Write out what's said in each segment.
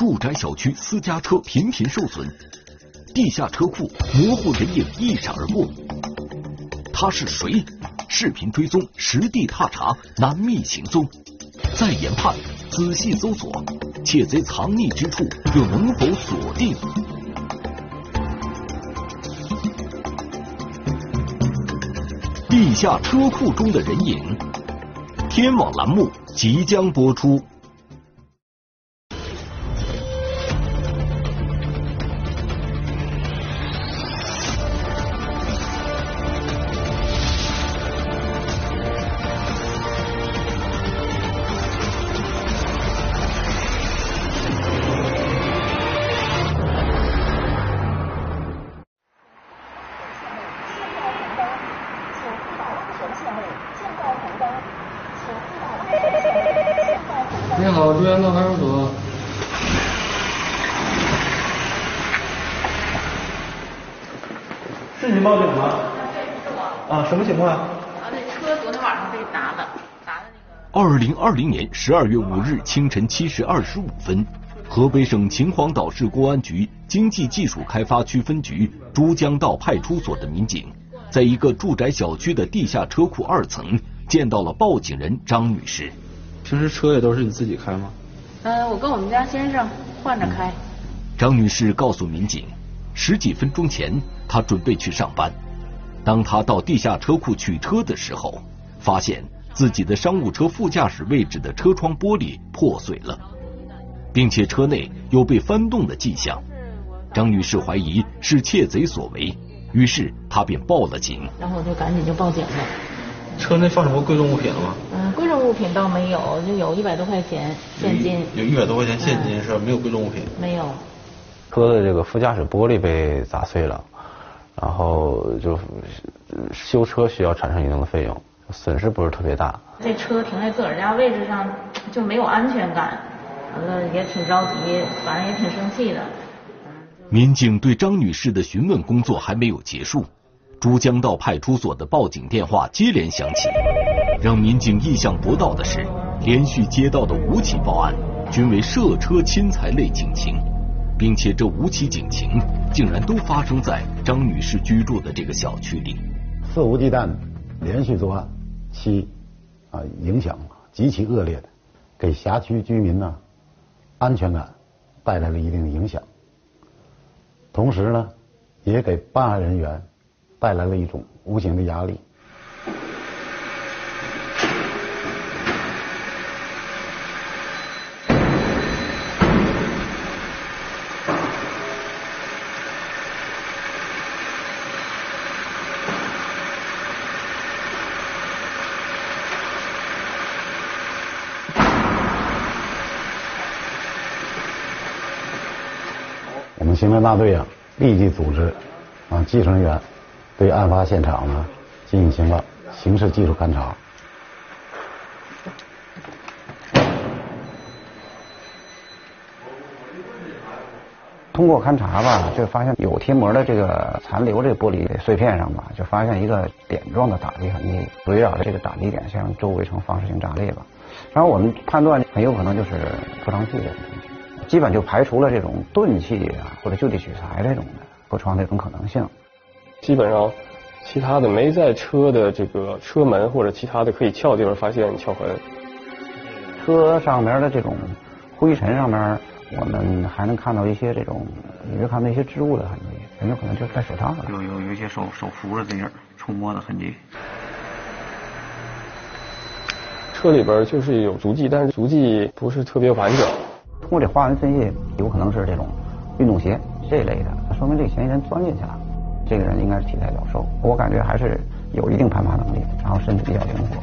住宅小区私家车频频受损，地下车库模糊人影一闪而过。他是谁？视频追踪，实地踏查，难觅行踪。再研判，仔细搜索，窃贼藏匿之处又能否锁定？地下车库中的人影，天网栏目即将播出。你好，朱元道派出所。是您报警吗？啊，什么情况？啊，那车昨天晚上被砸了，砸的那个。二零二零年十二月五日清晨七时二十五分，河北省秦皇岛市公安局经济技术开发区分局珠江道派出所的民警，在一个住宅小区的地下车库二层见到了报警人张女士。平时车也都是你自己开吗？嗯，我跟我们家先生换着开。张女士告诉民警，十几分钟前她准备去上班，当她到地下车库取车的时候，发现自己的商务车副驾驶位置的车窗玻璃破碎了，并且车内有被翻动的迹象。张女士怀疑是窃贼所为，于是她便报了警。然后我就赶紧就报警了。车内放什么贵重物品了吗？嗯，贵重物品倒没有，就有一百多块钱现金。有一百多块钱现金是吧？没有贵重物品。没有。车的这个副驾驶玻璃被砸碎了，然后就修车需要产生一定的费用，损失不是特别大。这车停在自个儿家位置上就没有安全感，完了也挺着急，反正也挺生气的。民警对张女士的询问工作还没有结束。珠江道派出所的报警电话接连响起，让民警意想不到的是，连续接到的五起报案均为涉车侵财类警情，并且这五起警情竟然都发生在张女士居住的这个小区里。肆无忌惮的连续作案，其啊影响极其恶劣的，给辖区居民呢安全感带来了一定的影响，同时呢也给办案人员。带来了一种无形的压力。我们刑侦大队啊，立即组织啊技术人员。对案发现场呢进行了刑事技术勘查。通过勘查吧，就发现有贴膜的这个残留，这个玻璃碎片上吧，就发现一个点状的打击痕迹，围绕着这个打击点向周围呈放射性炸裂吧。然后我们判断很有可能就是破窗器的问题，基本就排除了这种钝器啊或者就地取材这种的破窗这种可能性。基本上，其他的没在车的这个车门或者其他的可以撬地方发现撬痕。车上面的这种灰尘上面，我们还能看到一些这种，你会看到一些织物的痕迹，很有可能就是戴手套有有有一些手手扶着这样触摸的痕迹。车里边就是有足迹，但是足迹不是特别完整。通过这花纹分析，有可能是这种运动鞋这一类的，那说明这个嫌疑人钻进去了。这个人应该是体态较瘦，我感觉还是有一定攀爬能力，然后身体比较灵活。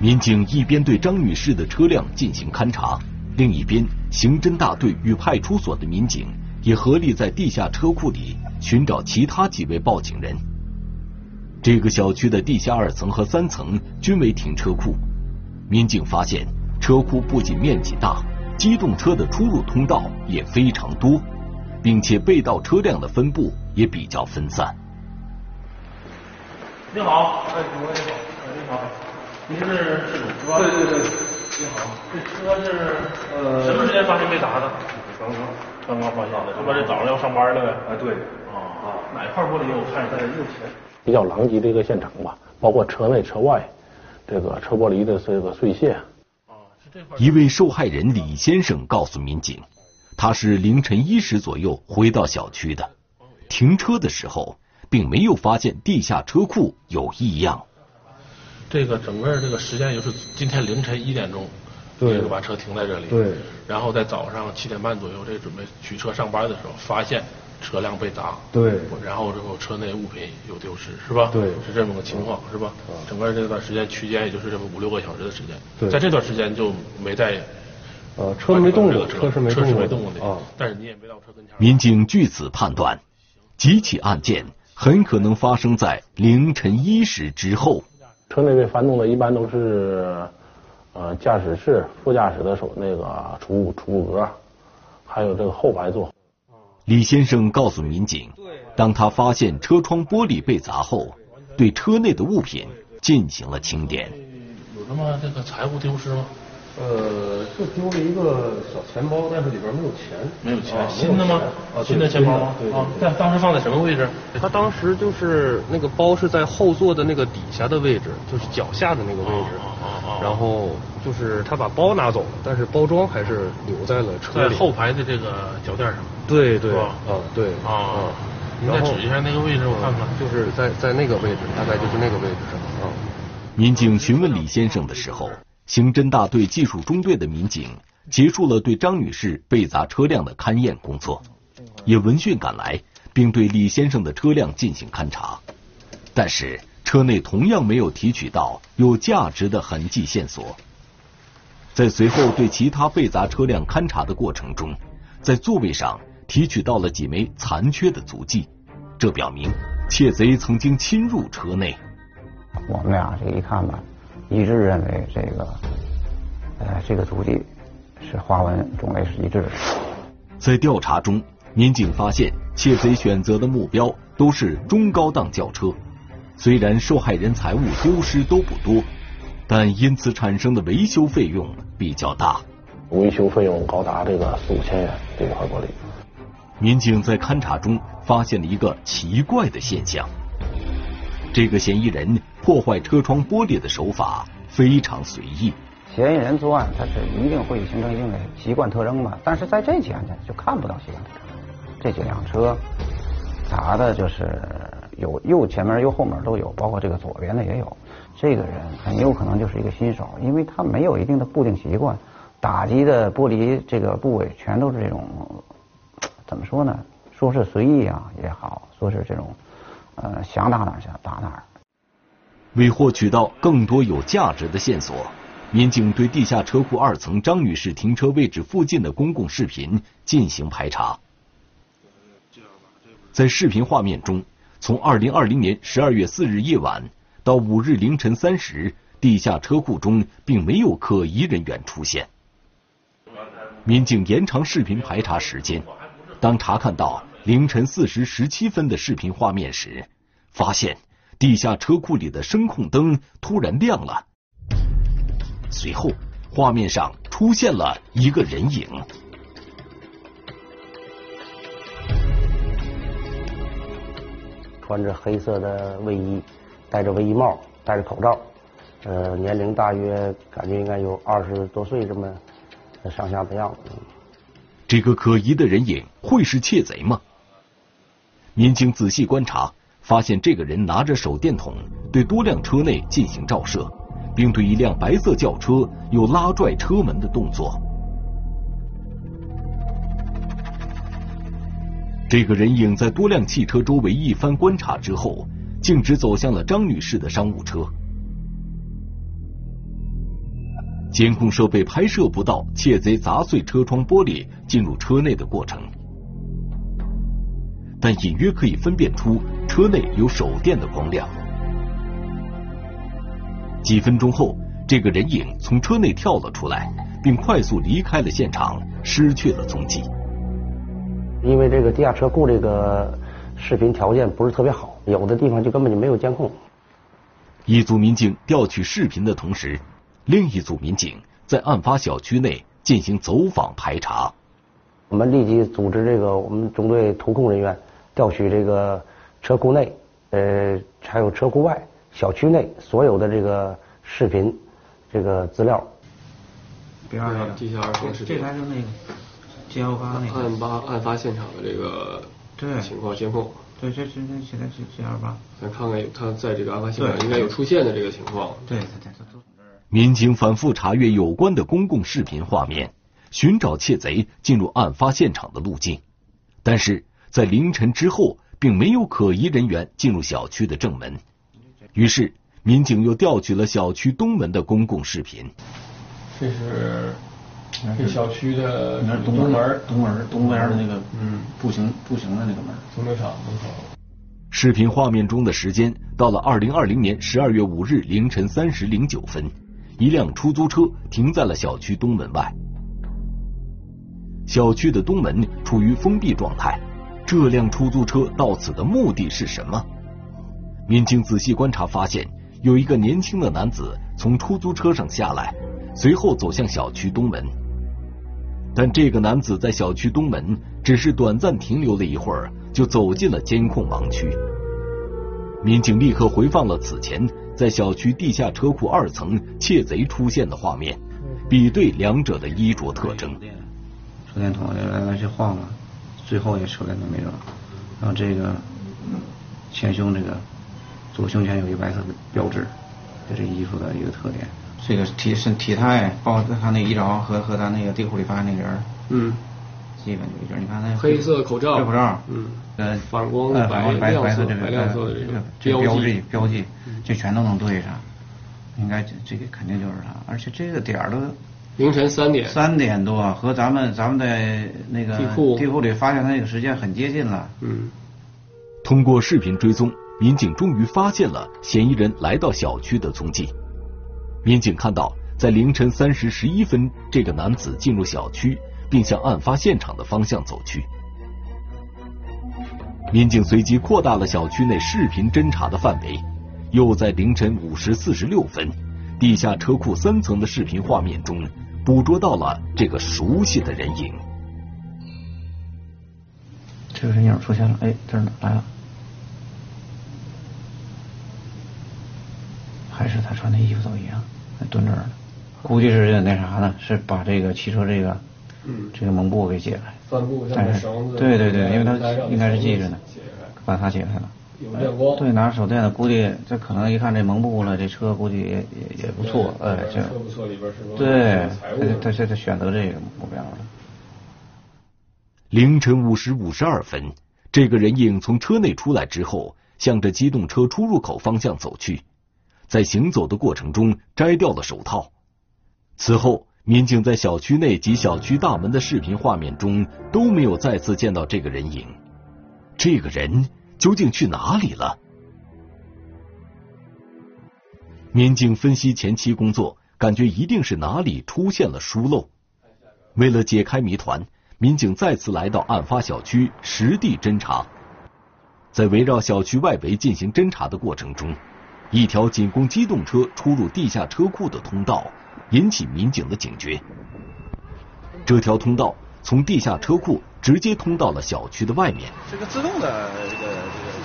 民警一边对张女士的车辆进行勘查，另一边刑侦大队与派出所的民警也合力在地下车库里寻找其他几位报警人。这个小区的地下二层和三层均为停车库，民警发现车库不仅面积大，机动车的出入通道也非常多。并且被盗车辆的分布也比较分散。你好，哎，主播你好，你好，您是事主是吧？对对对。你好，这车是呃什么时间发现被砸的？刚刚刚刚发现的，这不是早上要上班了呗？哎，对。啊啊，哪块玻璃我看在右前。比较狼藉的一个现场吧，包括车内车外，这个车玻璃的这个碎屑。一位受害人李先生告诉民警，他是凌晨一时左右回到小区的，停车的时候并没有发现地下车库有异样。这个整个这个时间就是今天凌晨一点钟，对，就把车停在这里，对，然后在早上七点半左右，这准备取车上班的时候，发现车辆被砸，对，然后之后车内物品有丢失，是吧？对，是这么个情况，是吧？整个这段时间区间也就是这么五六个小时的时间，对，在这段时间就没在，呃，车没动过，车是没车是没动过的，啊，但是你也没到车跟前。民警据此判断，几起案件很可能发生在凌晨一时之后。车内被翻动的一般都是，呃，驾驶室、副驾驶的手那个储物储物格，还有这个后排座。李先生告诉民警，当他发现车窗玻璃被砸后，对车内的物品进行了清点。有什么这个财物丢失吗？呃，就丢了一个小钱包，但是里边没有钱。没有钱，新的吗？啊，新的钱包吗？对。啊，在当时放在什么位置？他当时就是那个包是在后座的那个底下的位置，就是脚下的那个位置。啊然后就是他把包拿走了，但是包装还是留在了车里。在后排的这个脚垫上。对对。啊，对。啊。你再指一下那个位置，我看看。就是在在那个位置，大概就是那个位置上。啊。民警询问李先生的时候。刑侦大队技术中队的民警结束了对张女士被砸车辆的勘验工作，也闻讯赶来，并对李先生的车辆进行勘查。但是车内同样没有提取到有价值的痕迹线索。在随后对其他被砸车辆勘查的过程中，在座位上提取到了几枚残缺的足迹，这表明窃贼曾经侵入车内。我们俩这一看吧。一致认为这个，呃，这个足迹是花纹种类是一致的。在调查中，民警发现窃贼选择的目标都是中高档轿车，虽然受害人财物丢失都不多，但因此产生的维修费用比较大。维修费用高达这个四五千元，这块玻璃。民警在勘查中发现了一个奇怪的现象。这个嫌疑人破坏车窗玻璃的手法非常随意。嫌疑人作案，他是一定会形成一定的习惯特征嘛？但是在这起案件就看不到习惯特征。这几辆车砸的就是有右前面、右后面都有，包括这个左边的也有。这个人很有可能就是一个新手，因为他没有一定的固定习惯，打击的玻璃这个部位全都是这种怎么说呢？说是随意啊也好，说是这种。呃，想打哪儿打哪儿。为获取到更多有价值的线索，民警对地下车库二层张女士停车位置附近的公共视频进行排查。在视频画面中，从二零二零年十二月四日夜晚到五日凌晨三时，地下车库中并没有可疑人员出现。民警延长视频排查时间，当查看到。凌晨四时十七分的视频画面时，发现地下车库里的声控灯突然亮了，随后画面上出现了一个人影，穿着黑色的卫衣，戴着卫衣帽，戴着口罩，呃，年龄大约感觉应该有二十多岁这么上下的样子。这个可疑的人影会是窃贼吗？民警仔细观察，发现这个人拿着手电筒对多辆车内进行照射，并对一辆白色轿车有拉拽车门的动作。这个人影在多辆汽车周围一番观察之后，径直走向了张女士的商务车。监控设备拍摄不到窃贼砸碎车窗玻璃进入车内的过程。但隐约可以分辨出车内有手电的光亮。几分钟后，这个人影从车内跳了出来，并快速离开了现场，失去了踪迹。因为这个地下车库这个视频条件不是特别好，有的地方就根本就没有监控。一组民警调取视频的同时，另一组民警在案发小区内进行走访排查。我们立即组织这个我们中队图控人员调取这个车库内，呃，还有车库外、小区内所有的这个视频这个资料。第二个地下二这才是那个七幺八那个案发案发现场的这个对情况监控。对，这这这现在是七幺八。咱看看他在这个案发现场应该有出现的这个情况。对对对，都民警反复查阅有关的公共视频画面，寻找窃贼进入案发现场的路径，但是在凌晨之后，并没有可疑人员进入小区的正门。于是，民警又调取了小区东门的公共视频。这是这小区的那东门东门东边的那个嗯步行步行的那个门，停车场门口。视频画面中的时间到了二零二零年十二月五日凌晨三时零九分，一辆出租车停在了小区东门外。小区的东门处于封闭状态，这辆出租车到此的目的是什么？民警仔细观察发现，有一个年轻的男子从出租车上下来，随后走向小区东门。但这个男子在小区东门只是短暂停留了一会儿，就走进了监控盲区。民警立刻回放了此前在小区地下车库二层窃贼出现的画面，比对两者的衣着特征。手电筒来来去晃了，最后一个手电筒没有。然后这个前胸这个左胸前有一个白色的标志，这是衣服的一个特点。这个体身体态，包括他那衣着和和他那个地库里发现那个人，嗯，基本就一致。你看那黑色口罩，黑口罩，嗯，呃，反光白白白色这个白亮色的这个标记标记，这全都能对上。应该这这个肯定就是他，而且这个点儿都凌晨三点，三点多和咱们咱们在那个地库地库里发现他那个时间很接近了。嗯，通过视频追踪，民警终于发现了嫌疑人来到小区的踪迹。民警看到，在凌晨三时十一分，这个男子进入小区，并向案发现场的方向走去。民警随即扩大了小区内视频侦查的范围，又在凌晨五时四十六分，地下车库三层的视频画面中，捕捉到了这个熟悉的人影。这个人影出现了，哎，这儿呢，来了，还是他穿的衣服都一样，还蹲这儿呢。估计是那啥呢，是把这个汽车这个，嗯，这个蒙布给解开。帆布上但是的绳子，对对对，因为他应该是系系着呢，把他解开了。有亮光，对，拿着手电的，估计这可能一看这蒙布了，这车估计也也也不错，哎，这车不错，里边是对，财物？他他他选择这个目标了。凌晨五时五十二分，这个人影从车内出来之后，向着机动车出入口方向走去，在行走的过程中摘掉了手套。此后，民警在小区内及小区大门的视频画面中都没有再次见到这个人影。这个人究竟去哪里了？民警分析前期工作，感觉一定是哪里出现了疏漏。为了解开谜团，民警再次来到案发小区实地侦查。在围绕小区外围进行侦查的过程中，一条仅供机动车出入地下车库的通道引起民警的警觉。这条通道从地下车库直接通到了小区的外面。这个自动的这个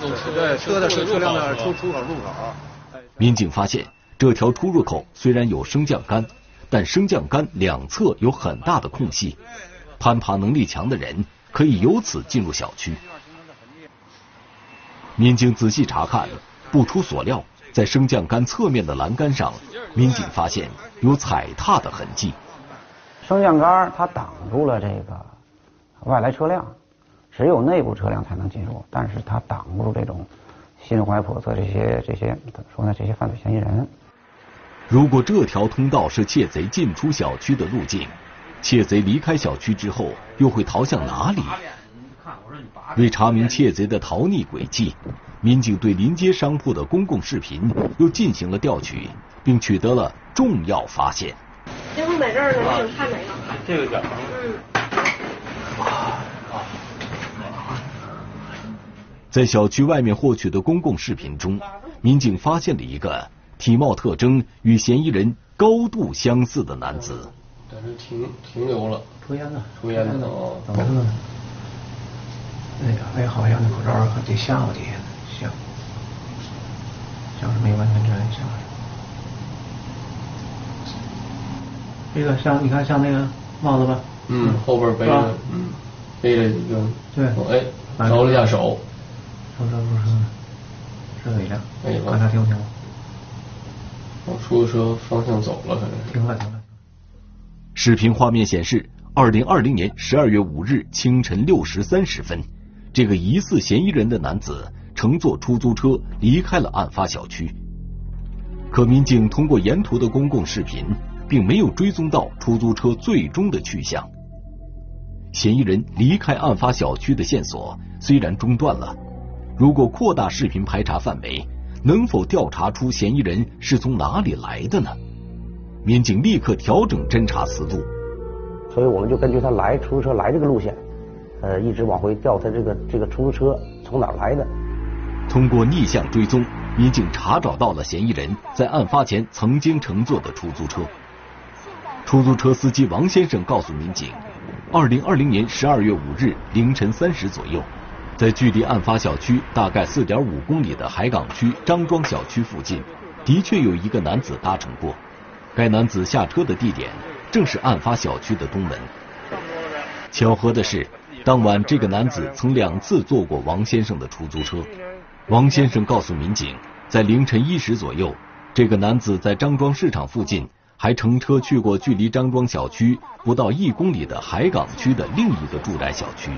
这个自动车车的车车辆的出出口入口。民警发现，这条出入口虽然有升降杆，但升降杆两侧有很大的空隙，攀爬能力强的人可以由此进入小区。民警仔细查看，不出所料，在升降杆侧面的栏杆上，民警发现有踩踏的痕迹。升降杆它挡住了这个外来车辆，只有内部车辆才能进入，但是它挡不住这种心怀叵测这些这些怎么说呢？这些犯罪嫌疑人。如果这条通道是窃贼进出小区的路径，窃贼离开小区之后又会逃向哪里？为查明窃贼的逃匿轨迹，民警对临街商铺的公共视频又进行了调取，并取得了重要发现。监控在这儿呢，你想看哪个？这个角。嗯。在小区外面获取的公共视频中，民警发现了一个体貌特征与嫌疑人高度相似的男子。在这停停留了，抽烟呢？抽烟呢？哦，怎么了？那个，哎，好像那口罩可得下巴底下，像，像是没完全摘，像是。这个像，你看像那个帽子吧？嗯，后边背着，嗯，背着一个，对，哎，着了一下手，不是不是，是尾梁，哎，看他停不停？往出租车方向走了，可能停了停了。视频画面显示，二零二零年十二月五日清晨六时三十分，这个疑似嫌疑人的男子乘坐出租车离开了案发小区。可民警通过沿途的公共视频。并没有追踪到出租车最终的去向。嫌疑人离开案发小区的线索虽然中断了，如果扩大视频排查范围，能否调查出嫌疑人是从哪里来的呢？民警立刻调整侦查思路。所以我们就根据他来出租车来这个路线，呃，一直往回调他这个这个出租车从哪来的。通过逆向追踪，民警查找到了嫌疑人在案发前曾经乘坐的出租车。出租车司机王先生告诉民警，二零二零年十二月五日凌晨三时左右，在距离案发小区大概四点五公里的海港区张庄小区附近，的确有一个男子搭乘过。该男子下车的地点正是案发小区的东门。巧合的是，当晚这个男子曾两次坐过王先生的出租车。王先生告诉民警，在凌晨一时左右，这个男子在张庄市场附近。还乘车去过距离张庄小区不到一公里的海港区的另一个住宅小区，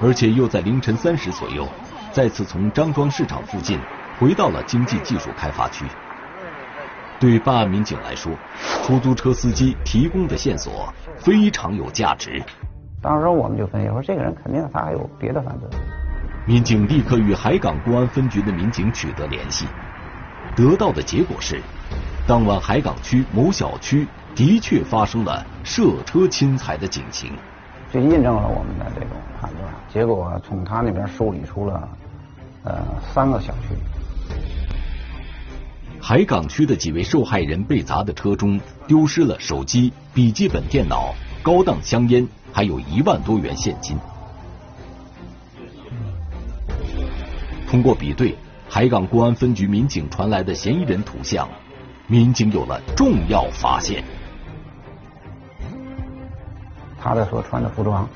而且又在凌晨三时左右再次从张庄市场附近回到了经济技术开发区。对办案民警来说，出租车司机提供的线索非常有价值。当时我们就分析说，这个人肯定他还有别的犯罪。民警立刻与海港公安分局的民警取得联系，得到的结果是。当晚，海港区某小区的确发生了涉车侵财的警情，就印证了我们的这种判断。结果从他那边梳理出了呃三个小区。海港区的几位受害人被砸的车中丢失了手机、笔记本电脑、高档香烟，还有一万多元现金。通过比对海港公安分局民警传来的嫌疑人图像。民警有了重要发现，他的所穿的服装，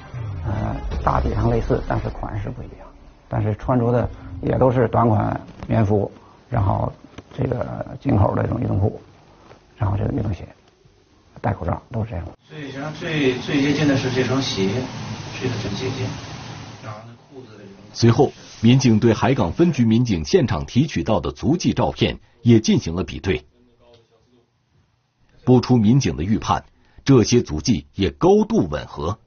呃，大体上类似，但是款式不一样。但是穿着的也都是短款棉服，然后这个进口的这种运动裤，然后这个运动鞋，戴口罩，都是这样。最像最最接近的是这双鞋，这个最接近。然后那裤子的。随后，民警对海港分局民警现场提取到的足迹照片也进行了比对。不出民警的预判，这些足迹也高度吻合。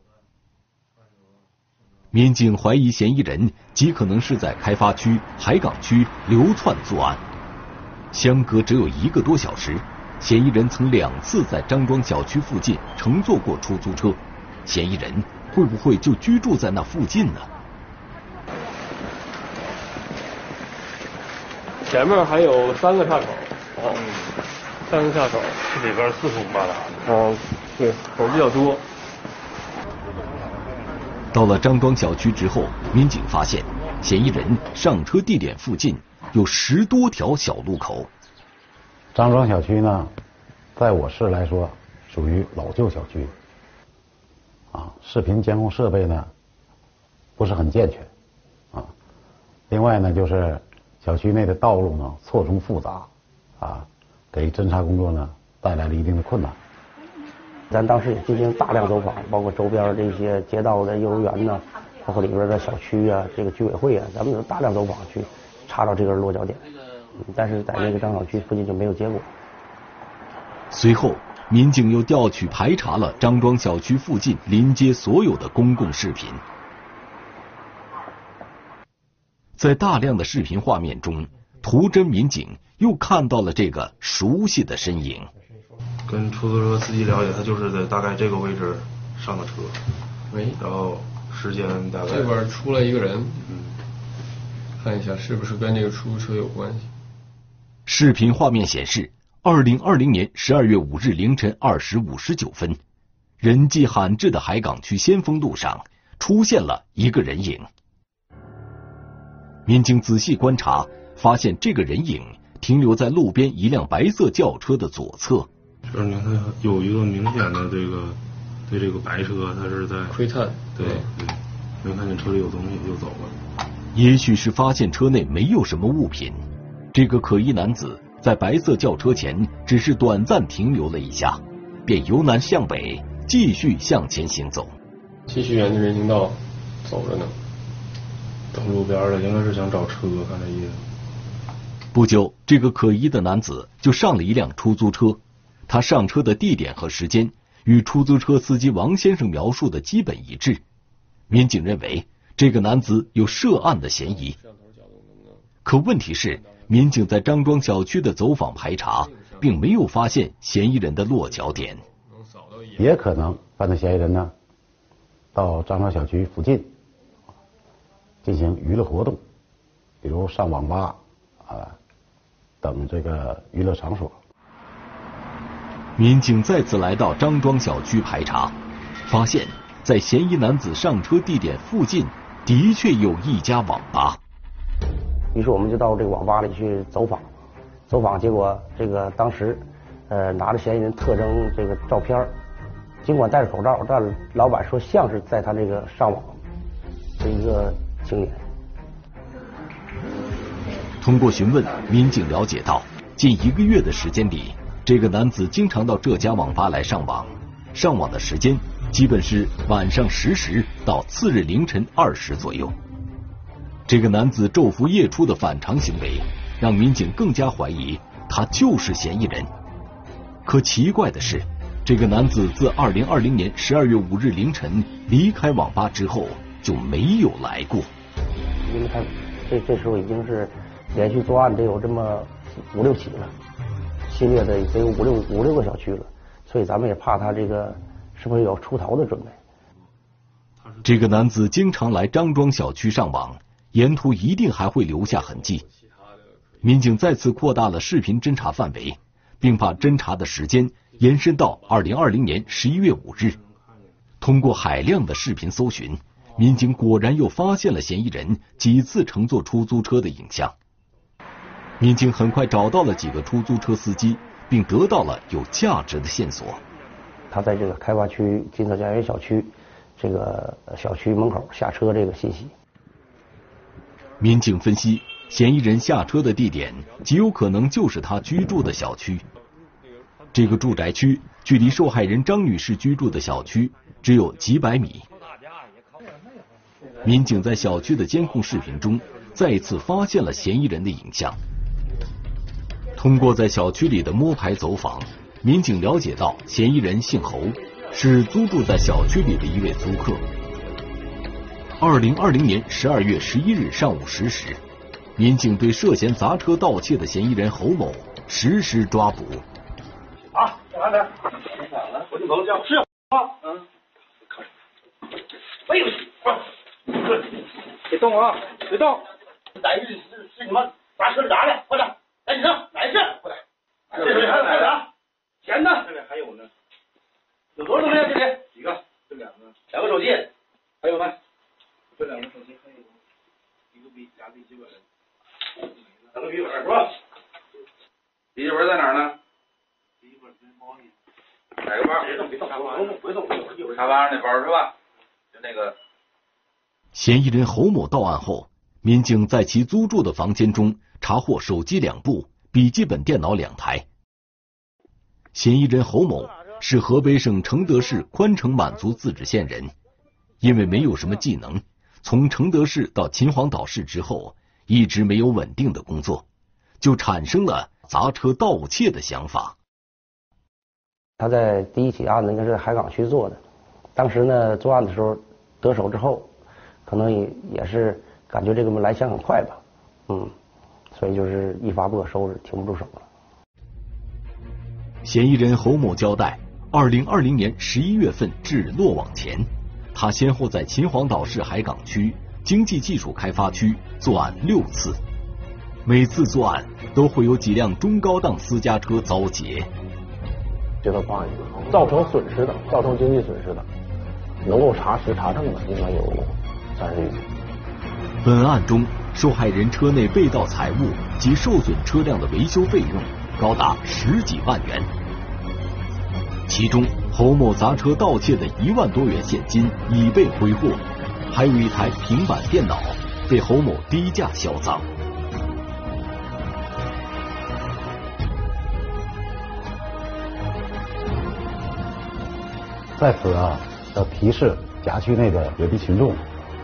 民警怀疑嫌疑人极可能是在开发区海港区流窜作案。相隔只有一个多小时，嫌疑人曾两次在张庄小区附近乘坐过出租车，嫌疑人会不会就居住在那附近呢？前面还有三个岔口。三个下手，这里边四通八达的。嗯，对，口比较多。到了张庄小区之后，民警发现嫌疑人上车地点附近有十多条小路口。张庄小区呢，在我市来说属于老旧小区，啊，视频监控设备呢不是很健全，啊，另外呢就是小区内的道路呢错综复杂，啊。给侦查工作呢带来了一定的困难。咱当时也进行大量走访，包括周边这些街道的幼儿园呢，包括里边的小区啊，这个居委会啊，咱们有大量走访去查找这个落脚点。但是在那个张小区附近就没有结果。随后，民警又调取排查了张庄小区附近临街所有的公共视频，在大量的视频画面中，图侦民警。又看到了这个熟悉的身影。跟出租车司机了解，他就是在大概这个位置上的车。喂，然后时间大概这边出来一个人，嗯，看一下是不是跟这个出租车有关系。视频画面显示，二零二零年十二月五日凌晨二时五十九分，人迹罕至的海港区先锋路上出现了一个人影。民警仔细观察，发现这个人影停留在路边一辆白色轿车的左侧。就是你看，有一个明显的这个对这个白车，它是在窥探，对对，没看见车里有东西就走了。也许是发现车内没有什么物品，这个可疑男子。在白色轿车前只是短暂停留了一下，便由南向北继续向前行走。继续沿着人行道走着呢，等路边了，应该是想找车，看这意思。不久，这个可疑的男子就上了一辆出租车，他上车的地点和时间与出租车司机王先生描述的基本一致。民警认为这个男子有涉案的嫌疑。可问题是。民警在张庄小区的走访排查，并没有发现嫌疑人的落脚点。也可能犯罪嫌疑人呢，到张庄小区附近进行娱乐活动，比如上网吧啊等这个娱乐场所。民警再次来到张庄小区排查，发现，在嫌疑男子上车地点附近，的确有一家网吧。于是我们就到这个网吧里去走访，走访结果这个当时，呃拿着嫌疑人特征这个照片，尽管戴着口罩，但老板说像是在他这个上网的一个青年。通过询问，民警了解到，近一个月的时间里，这个男子经常到这家网吧来上网，上网的时间基本是晚上十时到次日凌晨二时左右。这个男子昼伏夜出的反常行为，让民警更加怀疑他就是嫌疑人。可奇怪的是，这个男子自二零二零年十二月五日凌晨离开网吧之后就没有来过。因为他这这时候已经是连续作案得有这么五六起了，侵略的得有五六五六个小区了，所以咱们也怕他这个是不是有出逃的准备。这个男子经常来张庄小区上网。沿途一定还会留下痕迹。民警再次扩大了视频侦查范围，并把侦查的时间延伸到二零二零年十一月五日。通过海量的视频搜寻，民警果然又发现了嫌疑人几次乘坐出租车的影像。民警很快找到了几个出租车司机，并得到了有价值的线索。他在这个开发区金色家园小区这个小区门口下车这个信息。民警分析，嫌疑人下车的地点极有可能就是他居住的小区。这个住宅区距离受害人张女士居住的小区只有几百米。民警在小区的监控视频中再次发现了嫌疑人的影像。通过在小区里的摸排走访，民警了解到嫌疑人姓侯，是租住在小区里的一位租客。二零二零年十二月十一日上午十时，民警对涉嫌砸车盗窃的嫌疑人侯某实施抓捕。啊，干啥呢？我就走这样是啊，嗯。哎呦，快，别动啊，别动！来是是是你妈砸车砸的，快点，赶紧上，来事，快点。这里还有还有啥？钱呢？这里还有呢。有多少东西？这里几个？这两个，两个手机，还有吗？这两个手机还有一个笔，俩笔记本，两个笔记本是吧？笔记本在哪儿呢？笔记本在包里。哪个包？别动，别动，别动，别动，沙发上那包是吧？就那个。嫌疑人侯某到案后，民警在其租住的房间中查获手机两部、笔记本电脑两台。嫌疑人侯某是河北省承德市宽城满族自治县人，因为没有什么技能。从承德市到秦皇岛市之后，一直没有稳定的工作，就产生了砸车盗窃的想法。他在第一起案子应该是海港区做的，当时呢作案的时候得手之后，可能也也是感觉这个来钱很快吧，嗯，所以就是一发不可收拾，停不住手了。嫌疑人侯某交代，二零二零年十一月份至落网前。他先后在秦皇岛市海港区经济技术开发区作案六次，每次作案都会有几辆中高档私家车遭劫。接到报案造成损失的，造成经济损失的，能够查实查证的，应该有本案中，受害人车内被盗财物及受损车辆的维修费用高达十几万元，其中侯某砸车盗窃的一万多元现金已被挥霍，还有一台平板电脑被侯某低价销赃。在此啊，要提示辖区内的有的群众，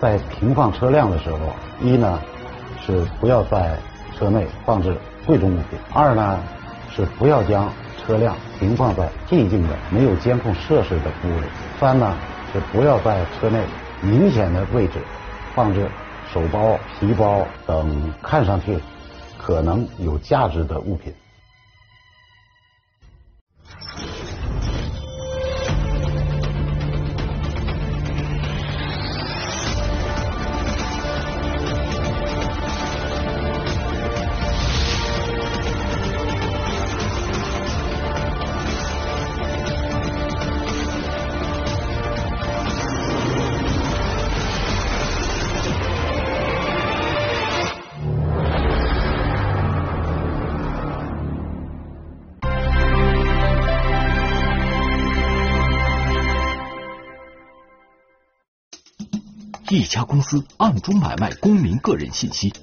在停放车辆的时候，一呢是不要在车内放置贵重物品；二呢是不要将车辆停放在寂静的、没有监控设施的屋里；三呢是不要在车内明显的位置放置手包、皮包等看上去可能有价值的物品。一家公司暗中买卖公民个人信息，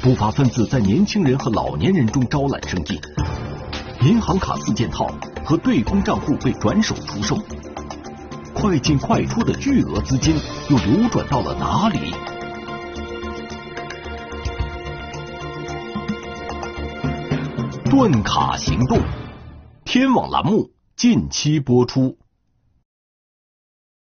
不法分子在年轻人和老年人中招揽生意，银行卡四件套和对公账户被转手出售，快进快出的巨额资金又流转到了哪里？断卡行动，天网栏目近期播出。